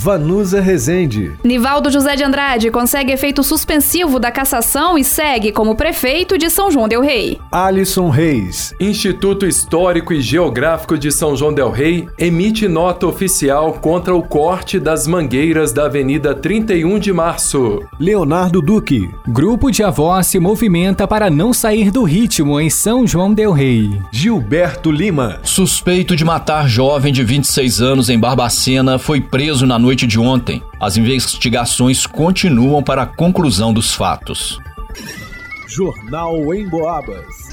Vanusa Rezende. Nivaldo José de Andrade consegue efeito suspensivo da cassação e segue como prefeito de São João del Rei. Alisson Reis. Instituto Histórico e Geográfico de São João del Rei emite nota oficial contra o corte das mangueiras da Avenida 31 de Março. Leonardo Duque. Grupo de avós se movimenta para não sair do ritmo em São João del Rei. Gilberto Lima. Suspeito de matar jovem de 26 anos em Barbacena foi preso na noite de ontem. As investigações continuam para a conclusão dos fatos. Jornal em Boabas.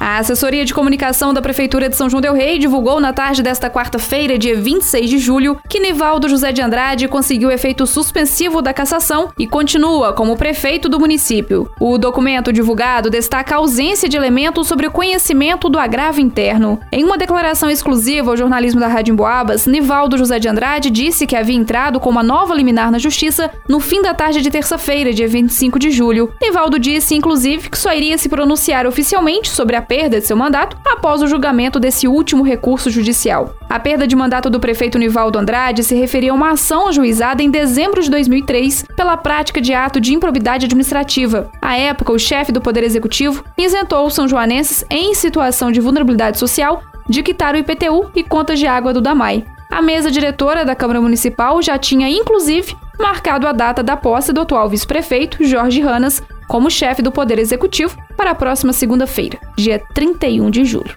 A assessoria de comunicação da Prefeitura de São João Del Rei divulgou na tarde desta quarta-feira, dia 26 de julho, que Nivaldo José de Andrade conseguiu efeito suspensivo da cassação e continua como prefeito do município. O documento divulgado destaca a ausência de elementos sobre o conhecimento do agravo interno. Em uma declaração exclusiva ao jornalismo da Rádio Emboabas, Nivaldo José de Andrade disse que havia entrado com uma nova liminar na Justiça no fim da tarde de terça-feira, dia 25 de julho. Nivaldo disse, inclusive, que só iria se pronunciar oficialmente sobre a perda de seu mandato após o julgamento desse último recurso judicial. A perda de mandato do prefeito Nivaldo Andrade se referia a uma ação ajuizada em dezembro de 2003 pela prática de ato de improbidade administrativa. À época, o chefe do Poder Executivo isentou os são joanenses em situação de vulnerabilidade social de quitar o IPTU e contas de água do DAMAI. A mesa diretora da Câmara Municipal já tinha, inclusive, marcado a data da posse do atual vice-prefeito, Jorge Ranas, como chefe do Poder Executivo para a próxima segunda-feira, dia 31 de julho.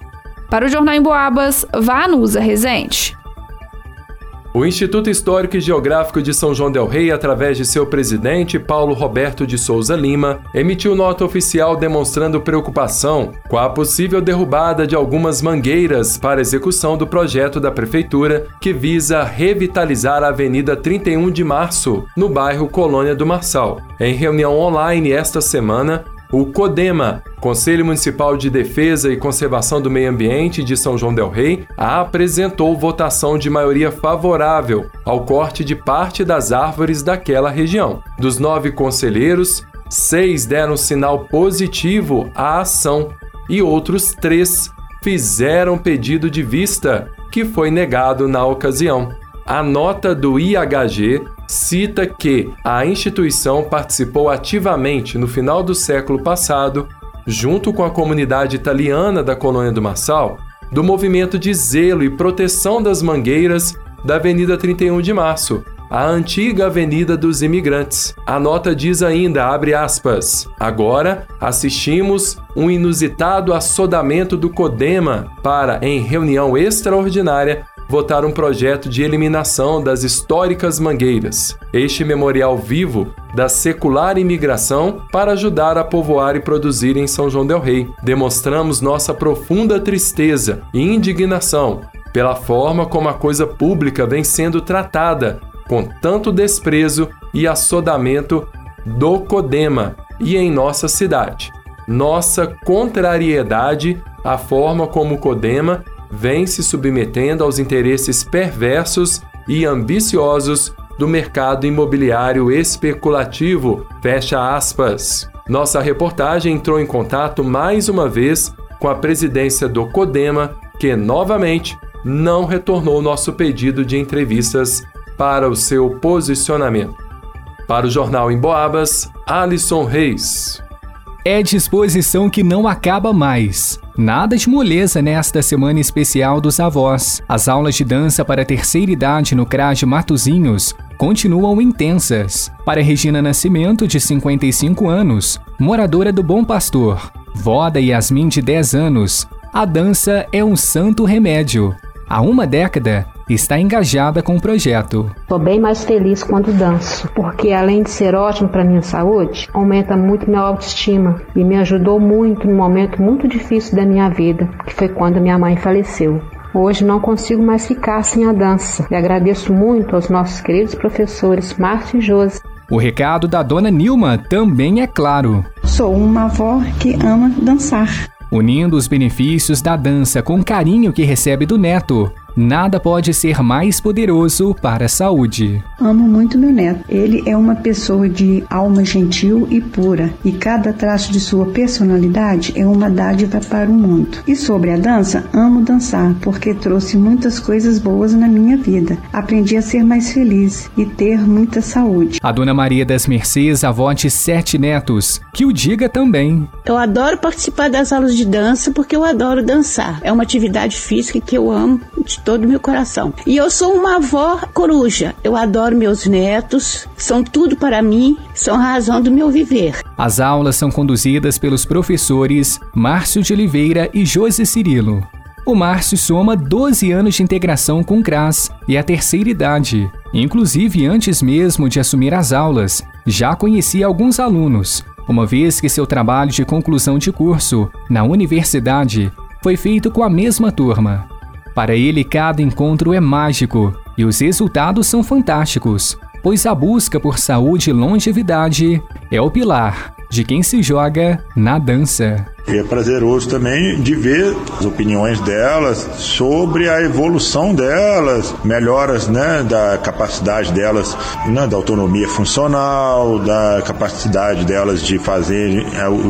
Para o Jornal em Boabas, Vanusa Rezende. O Instituto Histórico e Geográfico de São João del Rei, através de seu presidente, Paulo Roberto de Souza Lima, emitiu nota oficial demonstrando preocupação com a possível derrubada de algumas mangueiras para execução do projeto da Prefeitura que visa revitalizar a Avenida 31 de Março, no bairro Colônia do Marçal. Em reunião online esta semana, o CODEMA, Conselho Municipal de Defesa e Conservação do Meio Ambiente de São João del Rei, apresentou votação de maioria favorável ao corte de parte das árvores daquela região. Dos nove conselheiros, seis deram sinal positivo à ação e outros três fizeram pedido de vista, que foi negado na ocasião. A nota do IHG cita que a instituição participou ativamente no final do século passado, junto com a comunidade italiana da colônia do Marçal, do movimento de zelo e proteção das mangueiras da Avenida 31 de Março, a antiga Avenida dos Imigrantes. A nota diz ainda, abre aspas, agora assistimos um inusitado assodamento do CODEMA para, em reunião extraordinária, votar um projeto de eliminação das históricas mangueiras, este memorial vivo da secular imigração para ajudar a povoar e produzir em São João del Rei. Demonstramos nossa profunda tristeza e indignação pela forma como a coisa pública vem sendo tratada com tanto desprezo e assodamento do Codema e em nossa cidade. Nossa contrariedade à forma como o Codema vem se submetendo aos interesses perversos e ambiciosos do mercado imobiliário especulativo. Fecha aspas. Nossa reportagem entrou em contato mais uma vez com a presidência do Codema, que novamente não retornou nosso pedido de entrevistas para o seu posicionamento. Para o Jornal em Boabas, Alisson Reis. É disposição que não acaba mais. Nada de moleza nesta semana especial dos avós. As aulas de dança para terceira idade no CRAD Matozinhos continuam intensas. Para Regina Nascimento, de 55 anos, moradora do Bom Pastor, vó da Yasmin, de 10 anos, a dança é um santo remédio. Há uma década, está engajada com o projeto. Estou bem mais feliz quando danço, porque além de ser ótimo para minha saúde, aumenta muito minha autoestima e me ajudou muito num momento muito difícil da minha vida, que foi quando minha mãe faleceu. Hoje não consigo mais ficar sem a dança e agradeço muito aos nossos queridos professores Márcio e Josi. O recado da dona Nilma também é claro. Sou uma avó que ama dançar. Unindo os benefícios da dança com o carinho que recebe do neto, Nada pode ser mais poderoso para a saúde. Amo muito meu neto. Ele é uma pessoa de alma gentil e pura, e cada traço de sua personalidade é uma dádiva para o mundo. E sobre a dança, amo dançar, porque trouxe muitas coisas boas na minha vida. Aprendi a ser mais feliz e ter muita saúde. A dona Maria das Mercês, avó de sete netos, que o diga também. Eu adoro participar das aulas de dança porque eu adoro dançar. É uma atividade física que eu amo de todo o meu coração. E eu sou uma avó coruja. Eu adoro meus netos, são tudo para mim, são a razão do meu viver. As aulas são conduzidas pelos professores Márcio de Oliveira e José Cirilo. O Márcio soma 12 anos de integração com o CRAS e a terceira idade. Inclusive, antes mesmo de assumir as aulas, já conhecia alguns alunos, uma vez que seu trabalho de conclusão de curso na universidade foi feito com a mesma turma. Para ele, cada encontro é mágico e os resultados são fantásticos, pois a busca por saúde e longevidade é o pilar de quem se joga na dança. E é prazeroso também de ver as opiniões delas sobre a evolução delas, melhoras né, da capacidade delas, né, da autonomia funcional, da capacidade delas de fazer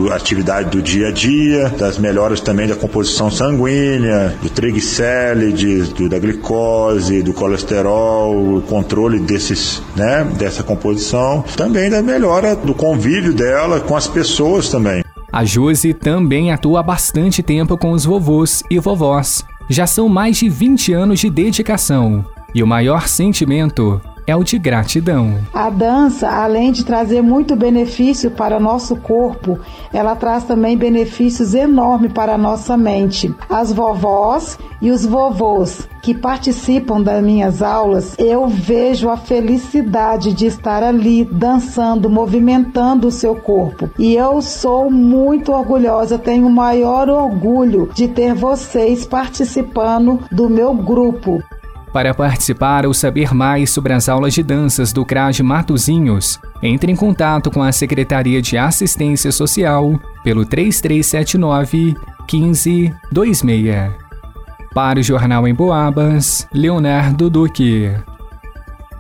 a atividade do dia a dia, das melhoras também da composição sanguínea, do triglicérides, do, da glicose, do colesterol, o controle desses, né, dessa composição, também da melhora do convívio dela com as pessoas também. A Josi também atua bastante tempo com os vovôs e vovós. Já são mais de 20 anos de dedicação. E o maior sentimento é o de gratidão. A dança, além de trazer muito benefício para nosso corpo, ela traz também benefícios enormes para a nossa mente. As vovós e os vovôs que participam das minhas aulas, eu vejo a felicidade de estar ali dançando, movimentando o seu corpo. E eu sou muito orgulhosa, tenho o maior orgulho de ter vocês participando do meu grupo. Para participar ou saber mais sobre as aulas de danças do CRAD Matozinhos, entre em contato com a Secretaria de Assistência Social pelo 3379 1526. Para o Jornal em Boabas, Leonardo Duque.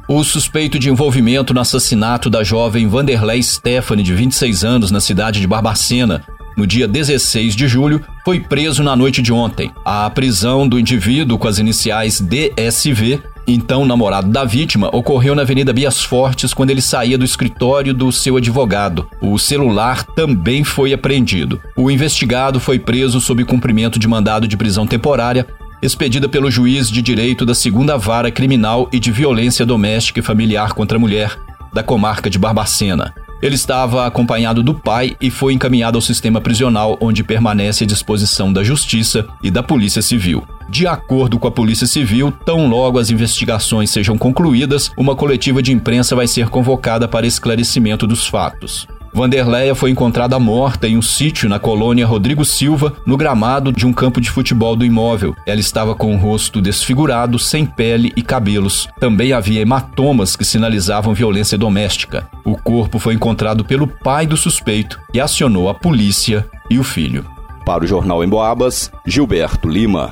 O suspeito de envolvimento no assassinato da jovem Vanderlei Stephanie, de 26 anos, na cidade de Barbacena, no dia 16 de julho, foi preso na noite de ontem. A prisão do indivíduo com as iniciais DSV, então namorado da vítima, ocorreu na Avenida Bias Fortes quando ele saía do escritório do seu advogado. O celular também foi apreendido. O investigado foi preso sob cumprimento de mandado de prisão temporária expedida pelo juiz de direito da segunda vara criminal e de violência doméstica e familiar contra a mulher da comarca de Barbacena. Ele estava acompanhado do pai e foi encaminhado ao sistema prisional, onde permanece à disposição da Justiça e da Polícia Civil. De acordo com a Polícia Civil, tão logo as investigações sejam concluídas, uma coletiva de imprensa vai ser convocada para esclarecimento dos fatos. Vanderleia foi encontrada morta em um sítio na colônia Rodrigo Silva, no gramado de um campo de futebol do imóvel. Ela estava com o rosto desfigurado, sem pele e cabelos. Também havia hematomas que sinalizavam violência doméstica. O corpo foi encontrado pelo pai do suspeito e acionou a polícia e o filho. Para o Jornal em Boabas, Gilberto Lima.